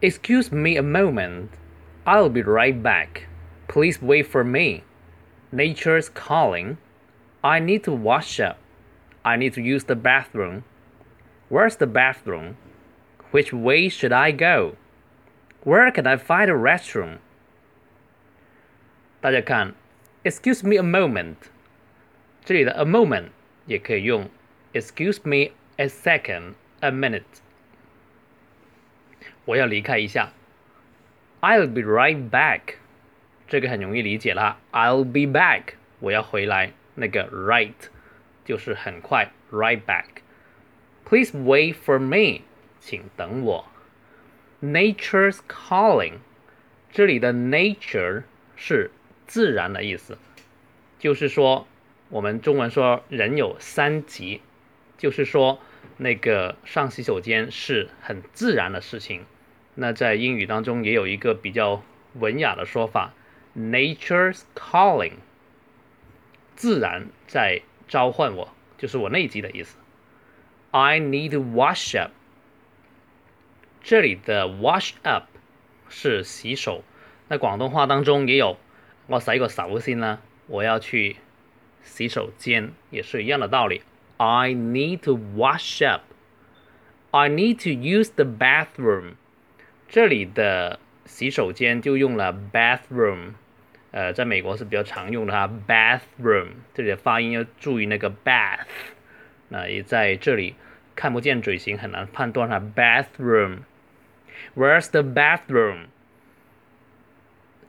Excuse me a moment. I'll be right back. Please wait for me. Nature's calling. I need to wash up. I need to use the bathroom. Where's the bathroom? Which way should I go? Where can I find a restroom? 大家看，Excuse me a moment，这里的 a moment 也可以用 Excuse me a second, a minute。 我要离开一下，I'll be right back。这个很容易理解啦，I'll be back，我要回来。那个 right 就是很快，right back。Please wait for me，请等我。Nature's calling，这里的 nature 是自然的意思，就是说我们中文说人有三急，就是说那个上洗手间是很自然的事情。那在英语当中也有一个比较文雅的说法，nature's calling，自然在召唤我，就是我内急的意思。I need to wash up。这里的 wash up 是洗手，那广东话当中也有我洗个手先啦，我要去洗手间，也是一样的道理。I need to wash up. I need to use the bathroom. 这里的洗手间就用了 bathroom，呃，在美国是比较常用的哈，bathroom。这里的发音要注意那个 bath，那也在这里看不见嘴型，很难判断哈，bathroom。Where's the bathroom？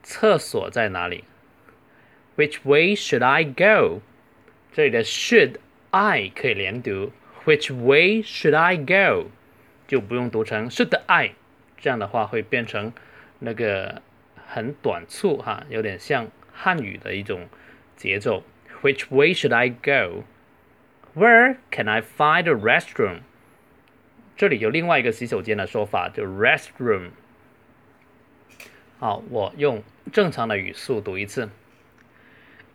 厕所在哪里？Which way should I go？这里的 should I 可以连读，Which way should I go？就不用读成 should I，这样的话会变成那个很短促哈，有点像汉语的一种节奏。Which way should I go？Where can I find a restroom？这里有另外一个洗手间的说法，就 restroom。好，我用正常的语速读一次。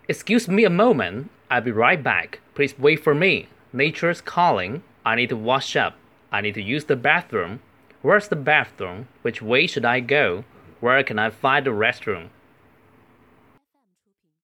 Excuse me a moment, I'll be right back. Please wait for me. Nature's calling. I need to wash up. I need to use the bathroom. Where's the bathroom? Which way should I go? Where can I find the restroom?